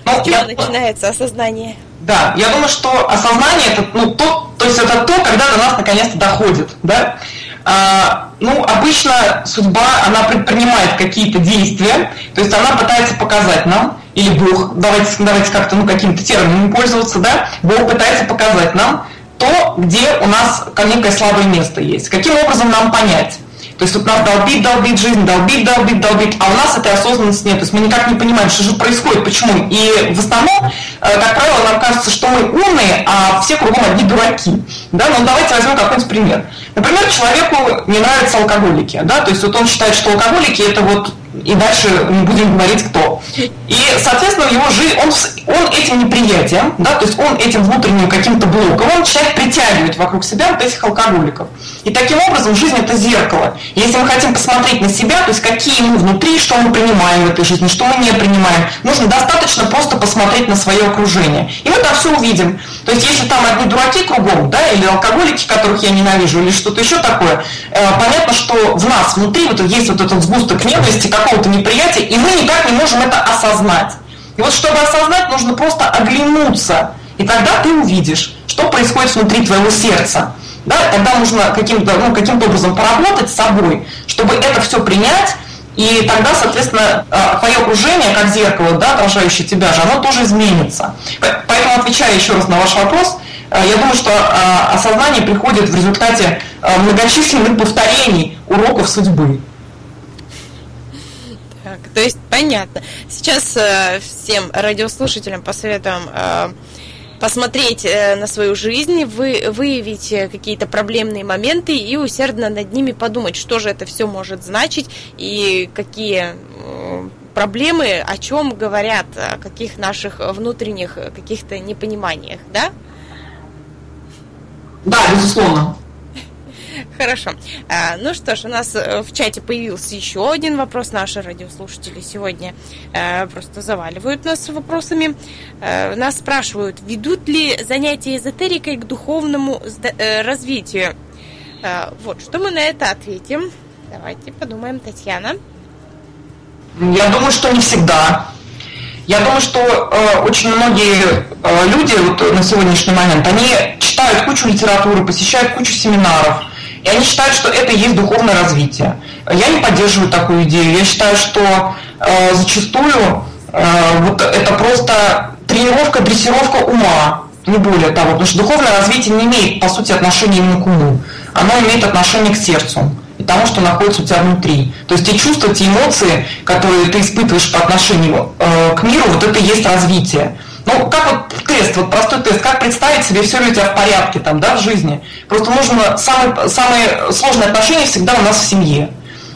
С чего начинается осознание? Да, я думаю, что осознание это, ну, то, то есть это то, когда до нас наконец-то доходит, да. А, ну, обычно судьба, она предпринимает какие-то действия, то есть она пытается показать нам, или Бог, давайте, давайте как-то, ну, каким-то термином пользоваться, да, Бог пытается показать нам то, где у нас некое слабое место есть. Каким образом нам понять? То есть вот нас долбит, долбит жизнь, долбит, долбит, долбит, а у нас этой осознанности нет. То есть мы никак не понимаем, что же происходит, почему. И в основном, э, как правило, нам кажется, что мы умные, а все кругом одни дураки. Да? Ну давайте возьмем какой-нибудь пример. Например, человеку не нравятся алкоголики. Да? То есть вот он считает, что алкоголики это вот и дальше не будем говорить кто. И, соответственно, его жизнь, он, он этим неприятием, да, то есть он этим внутренним каким-то блоком, он начинает притягивать вокруг себя вот этих алкоголиков. И таким образом жизнь это зеркало. Если мы хотим посмотреть на себя, то есть какие мы внутри, что мы принимаем в этой жизни, что мы не принимаем, нужно достаточно просто посмотреть на свое окружение. И мы там все увидим. То есть если там одни дураки кругом, да, или алкоголики, которых я ненавижу, или что-то еще такое, э, понятно, что в нас внутри вот есть вот этот сгусток ненависти, какого-то неприятия, и мы никак не можем это осознать. И вот чтобы осознать, нужно просто оглянуться, и тогда ты увидишь, что происходит внутри твоего сердца. Да, тогда нужно каким-то ну, каким образом поработать с собой, чтобы это все принять, и тогда, соответственно, э, твое окружение, как зеркало, да, отражающее тебя же, оно тоже изменится. Поэтому, отвечая еще раз на ваш вопрос, э, я думаю, что э, осознание приходит в результате многочисленных повторений уроков судьбы. Так, то есть понятно. Сейчас э, всем радиослушателям посоветуем э, посмотреть э, на свою жизнь, вы, выявить э, какие-то проблемные моменты и усердно над ними подумать, что же это все может значить и какие э, проблемы, о чем говорят, о каких наших внутренних каких-то непониманиях, да? Да, безусловно. Хорошо. А, ну что ж, у нас э, в чате появился еще один вопрос. Наши радиослушатели сегодня э, просто заваливают нас вопросами. Э, нас спрашивают, ведут ли занятия эзотерикой к духовному развитию? Вот, что мы на это ответим? Давайте подумаем, Татьяна. Я думаю, что не всегда. Я думаю, что э, очень многие э, люди вот, на сегодняшний момент, они читают кучу литературы, посещают кучу семинаров, и они считают, что это есть духовное развитие. Я не поддерживаю такую идею. Я считаю, что э, зачастую э, вот это просто тренировка, дрессировка ума, не более того. Потому что духовное развитие не имеет, по сути, отношения именно к уму. Оно имеет отношение к сердцу. и тому, что находится у тебя внутри. То есть те чувства, те эмоции, которые ты испытываешь по отношению э, к миру, вот это и есть развитие. Ну, как вот тест, вот простой тест, как представить себе, все ли у тебя в порядке там, да, в жизни. Просто нужно, самые, самые сложные отношения всегда у нас в семье.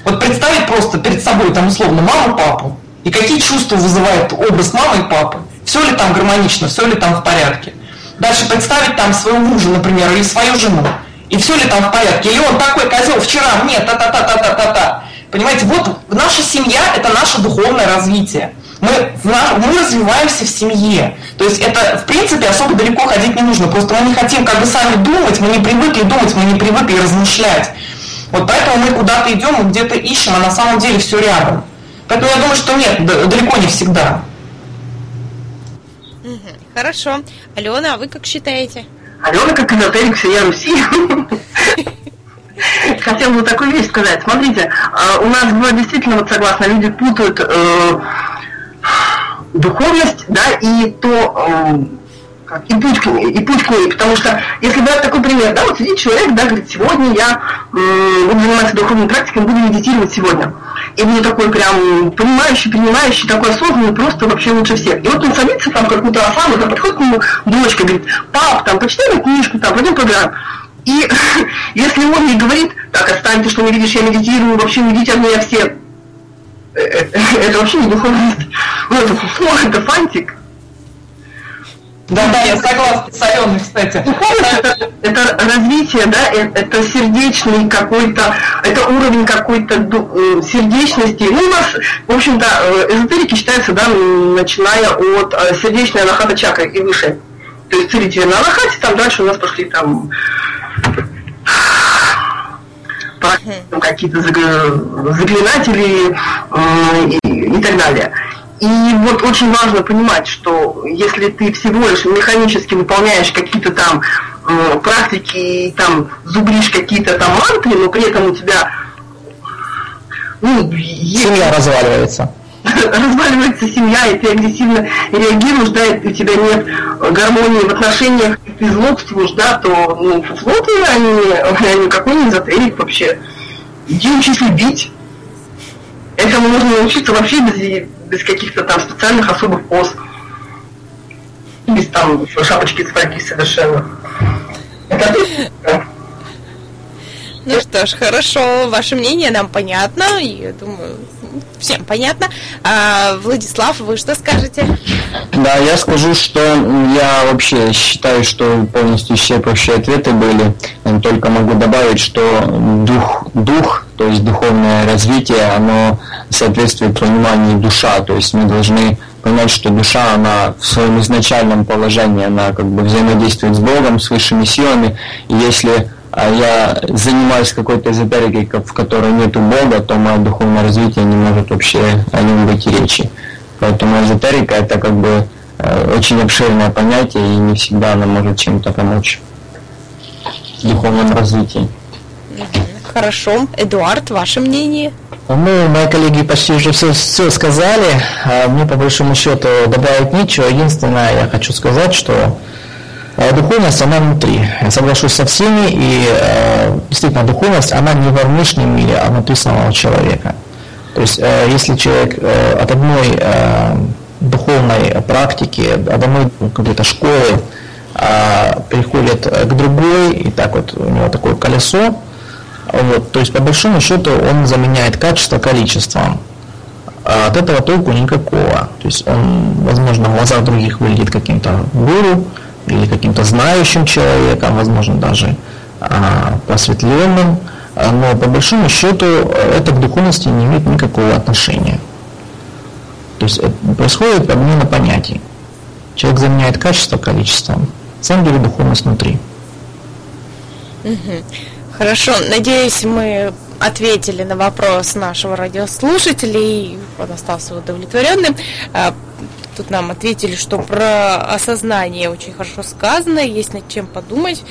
Вот представить просто перед собой там условно маму, папу, и какие чувства вызывает образ мамы и папы. Все ли там гармонично, все ли там в порядке. Дальше представить там своего мужа, например, или свою жену. И все ли там в порядке. Или он такой козел вчера, нет, та-та-та-та-та-та-та. Понимаете, вот наша семья – это наше духовное развитие. Мы, мы развиваемся в семье. То есть это, в принципе, особо далеко ходить не нужно. Просто мы не хотим как бы сами думать, мы не привыкли думать, мы не привыкли размышлять. Вот поэтому мы куда-то идем, мы где-то ищем, а на самом деле все рядом. Поэтому я думаю, что нет, далеко не всегда. Хорошо. Алена, а вы как считаете? Алена как эзотерик всея Руси. Хотела бы такую вещь сказать. Смотрите, а, у нас бывает действительно, вот согласно, люди путают э, духовность, да, и то, э, как, и путь, к ней, и путь к ней, потому что, если брать такой пример, да, вот сидит человек, да, говорит, сегодня я буду заниматься духовной практикой, буду медитировать сегодня. И мне такой прям понимающий, принимающий, такой осознанный, просто вообще лучше всех. И вот он садится там какую-то осану, там подходит к нему дочка, говорит, пап, там, почитай книжку, там, пойдем поиграем. И если он ей говорит, так, отстань, ты что не видишь, я медитирую, вообще не видите от меня все это вообще не духовность. Ну, это фуфло, это фантик. Да, да, я согласна с Аленой, кстати. Это, это развитие, да, это, это сердечный какой-то, это уровень какой-то э, сердечности. Ну, у нас, в общем-то, эзотерики считаются, да, начиная от сердечной анахата чакры и выше. То есть целитель на анахате, там дальше у нас пошли там какие-то заклинатели э, и, и так далее. И вот очень важно понимать, что если ты всего лишь механически выполняешь какие-то там э, практики, там зубришь какие-то там мантры, но при этом у тебя ну, есть... Семья разваливается. Разваливается семья, и ты агрессивно реагируешь, да, и у тебя нет гармонии в отношениях, и ты злобствуешь, да, то ну, вот я не, я никакой не эзотерик вообще. Иди учись любить. Этому можно научиться вообще без, без каких-то там специальных особых поз. Без там шапочки цварки совершенно. Ну что ж, хорошо, ваше мнение нам понятно, я думаю, всем понятно. А, Владислав, вы что скажете? Да, я скажу, что я вообще считаю, что полностью все прошлые ответы были. Только могу добавить, что дух, дух, то есть духовное развитие, оно соответствует пониманию душа. То есть мы должны понять, что душа, она в своем изначальном положении, она как бы взаимодействует с Богом, с высшими силами. И если а я занимаюсь какой-то эзотерикой, в которой нет Бога, то мое духовное развитие не может вообще о нем быть и речи. Поэтому эзотерика это как бы э, очень обширное понятие, и не всегда она может чем-то помочь в духовном развитии. Хорошо. Эдуард, ваше мнение? Ну, мои коллеги почти уже все, все сказали. А мне по большому счету добавить нечего. Единственное, я хочу сказать, что духовность, она внутри. Я соглашусь со всеми, и э, действительно духовность, она не во внешнем мире, а внутри самого человека. То есть, э, если человек э, от одной духовной практики, от одной какой-то школы э, переходит к другой, и так вот у него такое колесо, вот, то есть, по большому счету, он заменяет качество количеством. А от этого толку никакого. То есть он, возможно, в глазах других выглядит каким-то гуру, или каким-то знающим человеком, возможно, даже а, просветленным, но по большому счету это к духовности не имеет никакого отношения. То есть э, происходит подмена понятий. Человек заменяет качество количеством. На самом деле духовность внутри. Хорошо, надеюсь, мы ответили на вопрос нашего радиослушателя, и он остался удовлетворенным. Тут нам ответили, что про осознание очень хорошо сказано, есть над чем подумать.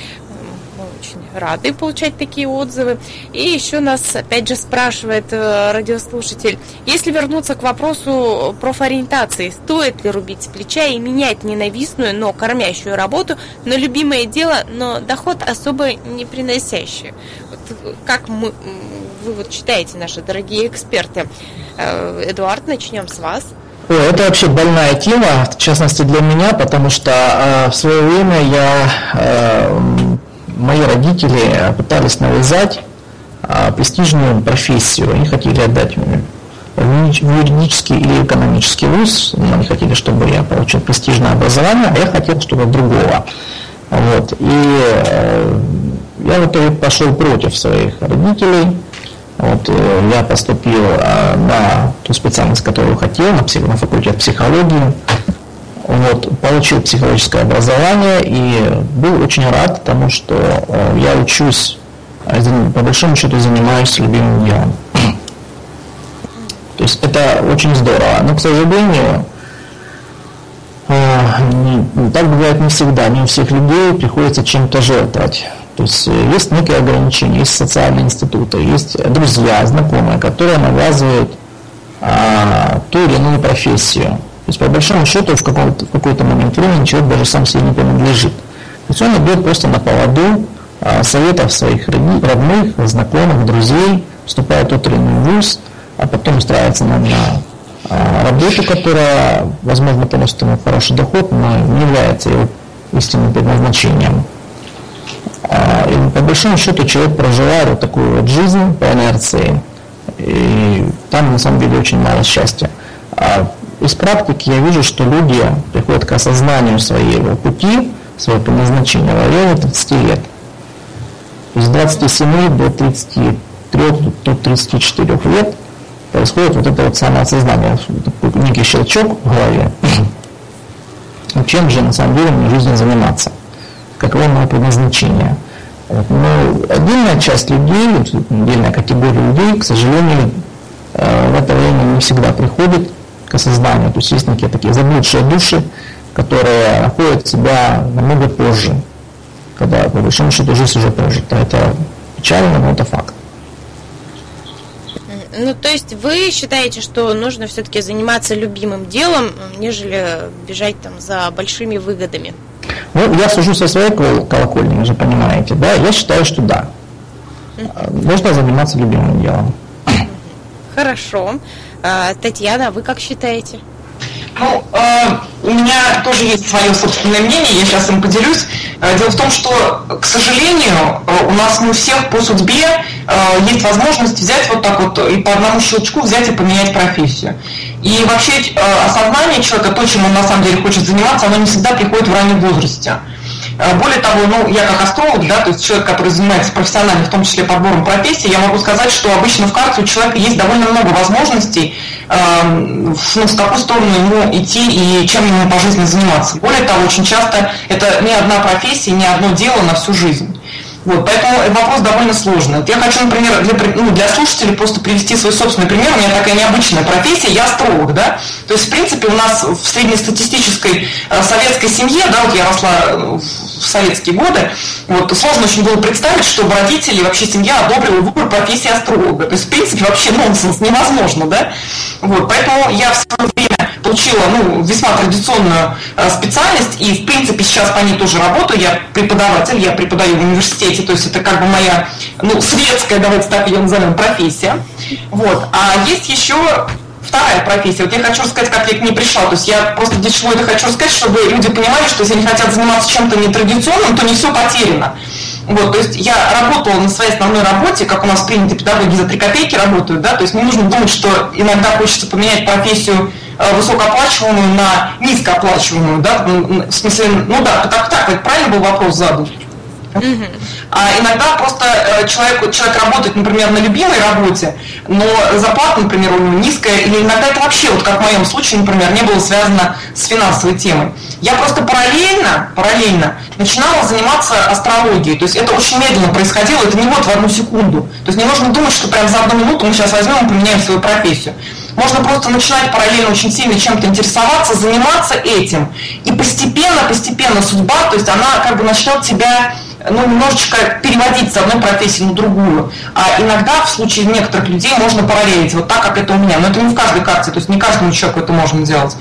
Мы очень рады получать такие отзывы. И еще нас опять же спрашивает э, радиослушатель, если вернуться к вопросу профориентации, стоит ли рубить с плеча и менять ненавистную, но кормящую работу на любимое дело, но доход особо не приносящий? Вот как мы вы вот считаете, наши дорогие эксперты? Э, Эдуард, начнем с вас. О, это вообще больная тема, в частности для меня, потому что э, в свое время я, э, мои родители пытались навязать э, престижную профессию. Они хотели отдать в юридический или экономический вуз. Они хотели, чтобы я получил престижное образование, а я хотел, чтобы другого. Вот. И э, я в итоге пошел против своих родителей. Вот, э, я поступил э, на ту специальность, которую хотел, на, псих, факультет психологии. Вот, получил психологическое образование и был очень рад тому, что э, я учусь, э, по большому счету занимаюсь любимым делом. То есть это очень здорово. Но, к сожалению, а, так бывает не всегда, не у всех людей приходится чем-то жертвовать. То есть э, есть некие ограничения, есть социальные институты, есть друзья, знакомые, которые навязывают а, ту или иную профессию. То есть по большому счету в, какой-то, в какой-то момент времени человек даже сам себе не принадлежит. То есть он идет просто на поводу а, советов своих родных, знакомых, друзей, вступает в тот или иной вуз, а потом устраивается на, на а, работу, которая, возможно, приносит ему хороший доход, но не является его истинным предназначением. А, и по большому счету человек проживает вот такую вот жизнь по инерции, и там на самом деле очень мало счастья. А из практики я вижу, что люди приходят к осознанию своего пути, своего предназначения в районе 30 лет. То есть с 27 до 33, до 34 лет – происходит вот это вот самоосознание, некий щелчок в голове. Чем же на самом деле мне в жизни заниматься? Мое предназначение? Но отдельная часть людей, отдельная категория людей, к сожалению, э, в это время не всегда приходит к осознанию. То есть есть некие такие заблудшие души, которые находят себя намного позже, когда по большому счету жизнь уже прожита. Это печально, но это факт. Ну, то есть вы считаете, что нужно все-таки заниматься любимым делом, нежели бежать там за большими выгодами? Ну, я сужу со своей колокольни, вы же понимаете, да? Я считаю, что да. Нужно заниматься любимым делом. Хорошо. А, Татьяна, вы как считаете? Ну, э, у меня тоже есть свое собственное мнение, я сейчас им поделюсь. Э, дело в том, что, к сожалению, э, у нас не у всех по судьбе э, есть возможность взять вот так вот и по одному щелчку взять и поменять профессию. И вообще э, осознание человека, то, чем он на самом деле хочет заниматься, оно не всегда приходит в раннем возрасте. Э, более того, ну, я как астролог, да, то есть человек, который занимается профессионально, в том числе подбором профессии, я могу сказать, что обычно в карте у человека есть довольно много возможностей, э, ну, в какую сторону ему идти и чем ему по жизни заниматься. Более того, очень часто это не одна профессия, не одно дело на всю жизнь. Вот, поэтому вопрос довольно сложный. Я хочу, например, для, ну, для слушателей просто привести свой собственный пример. У меня такая необычная профессия, я астролог, да. То есть, в принципе, у нас в среднестатистической э, советской семье, да, вот я росла э, в советские годы, вот, сложно очень было представить, чтобы родители, вообще семья одобрила выбор профессии астролога. То есть, в принципе, вообще нонсенс, невозможно, да. Вот, поэтому я в свое время получила ну, весьма традиционную э, специальность, и в принципе сейчас по ней тоже работаю, я преподаватель, я преподаю в университете, то есть это как бы моя, ну, светская, давайте так ее назовем, профессия. Вот. А есть еще вторая профессия. Вот я хочу рассказать, как я к ней пришла. То есть я просто для чего это хочу рассказать, чтобы люди понимали, что если они хотят заниматься чем-то нетрадиционным, то не все потеряно. Вот, то есть я работала на своей основной работе, как у нас принято педагоги за три копейки работают, да, то есть не нужно думать, что иногда хочется поменять профессию высокооплачиваемую на низкооплачиваемую, да, в смысле, ну да, так, так, это правильно был вопрос задан. А иногда просто э, человек, человек работает, например, на любимой работе, но зарплата, например, у него низкая, или иногда это вообще, вот как в моем случае, например, не было связано с финансовой темой. Я просто параллельно, параллельно начинала заниматься астрологией. То есть это очень медленно происходило, это не вот в одну секунду. То есть не нужно думать, что прям за одну минуту мы сейчас возьмем и поменяем свою профессию. Можно просто начинать параллельно очень сильно чем-то интересоваться, заниматься этим. И постепенно, постепенно судьба, то есть она как бы начнет тебя ну, немножечко переводить с одной профессии на другую. А иногда в случае некоторых людей можно параллелить, вот так, как это у меня. Но это не в каждой карте, то есть не каждому человеку это можно делать.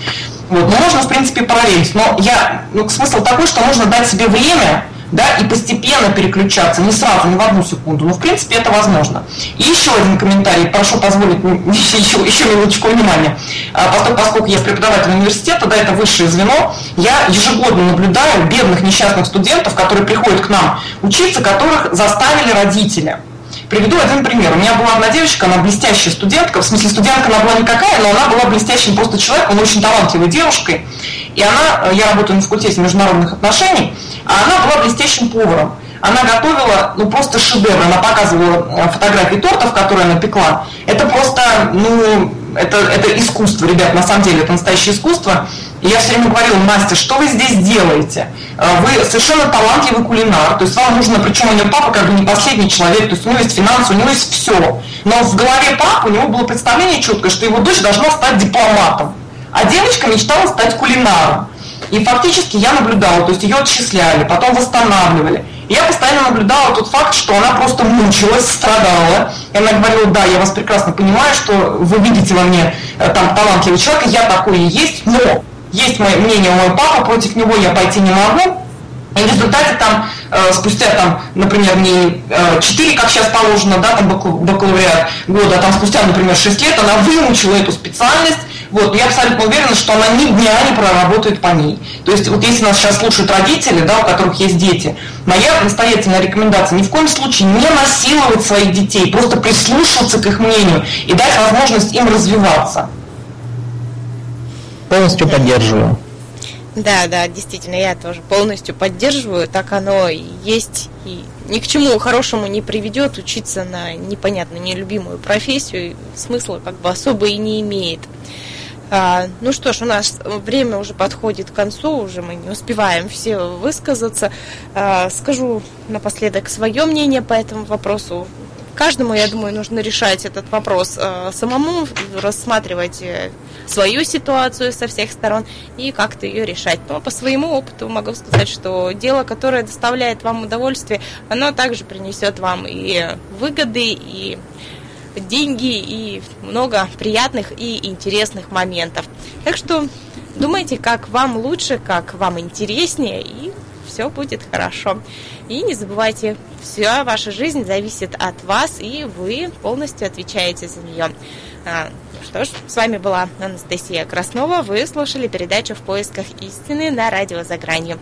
Вот. Но можно, в принципе, параллелить. Но я, ну, смысл такой, что нужно дать себе время, да, и постепенно переключаться, не сразу, не в одну секунду, но в принципе это возможно. И еще один комментарий, прошу позволить еще, еще минуточку внимания. А, поскольку, поскольку я преподаватель университета, да, это высшее звено, я ежегодно наблюдаю бедных несчастных студентов, которые приходят к нам учиться, которых заставили родители. Приведу один пример. У меня была одна девочка, она блестящая студентка, в смысле студентка она была никакая, но она была блестящим просто человеком, очень талантливой девушкой. И она, я работаю на факультете международных отношений, а она была блестящим поваром. Она готовила, ну, просто шедевр. Она показывала э, фотографии тортов, которые она пекла. Это просто, ну, это, это искусство, ребят, на самом деле, это настоящее искусство. И я все время говорила, Настя, что вы здесь делаете? Э, вы совершенно талантливый кулинар, то есть вам нужно, причем у нее папа как бы не последний человек, то есть у него есть финансы, у него есть все. Но в голове папы у него было представление четкое, что его дочь должна стать дипломатом. А девочка мечтала стать кулинаром. И фактически я наблюдала, то есть ее отчисляли, потом восстанавливали. И я постоянно наблюдала тот факт, что она просто мучилась, страдала. И она говорила, да, я вас прекрасно понимаю, что вы видите во мне э, там талантливый человек, я такой и есть, но есть мое мнение у моего папы, против него я пойти не могу. И в результате там э, спустя там, например, не э, 4, как сейчас положено, да, там бакалавриат года, а там спустя, например, 6 лет она выучила эту специальность, вот, я абсолютно уверена, что она ни дня не проработает по ней. То есть вот если нас сейчас слушают родители, да, у которых есть дети, моя настоятельная рекомендация ни в коем случае не насиловать своих детей, просто прислушиваться к их мнению и дать возможность им развиваться. Полностью поддерживаю. Да, да, действительно, я тоже полностью поддерживаю. Так оно и есть. И ни к чему хорошему не приведет учиться на непонятно нелюбимую профессию. Смысла как бы особо и не имеет. А, ну что ж, у нас время уже подходит к концу, уже мы не успеваем все высказаться. А, скажу напоследок свое мнение по этому вопросу. Каждому, я думаю, нужно решать этот вопрос а, самому, рассматривать э, свою ситуацию со всех сторон и как-то ее решать. Но по своему опыту могу сказать, что дело, которое доставляет вам удовольствие, оно также принесет вам и выгоды, и деньги и много приятных и интересных моментов. Так что думайте, как вам лучше, как вам интереснее, и все будет хорошо. И не забывайте, вся ваша жизнь зависит от вас, и вы полностью отвечаете за нее. А, что ж, с вами была Анастасия Краснова. Вы слушали передачу «В поисках истины» на радио «За гранью».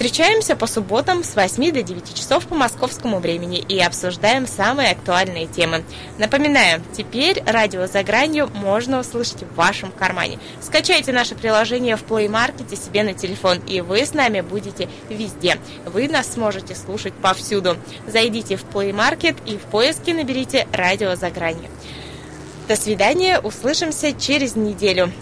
Встречаемся по субботам с 8 до 9 часов по московскому времени и обсуждаем самые актуальные темы. Напоминаю, теперь радио «За гранью» можно услышать в вашем кармане. Скачайте наше приложение в Play Market себе на телефон, и вы с нами будете везде. Вы нас сможете слушать повсюду. Зайдите в Play Market и в поиске наберите «Радио «За гранью». До свидания, услышимся через неделю.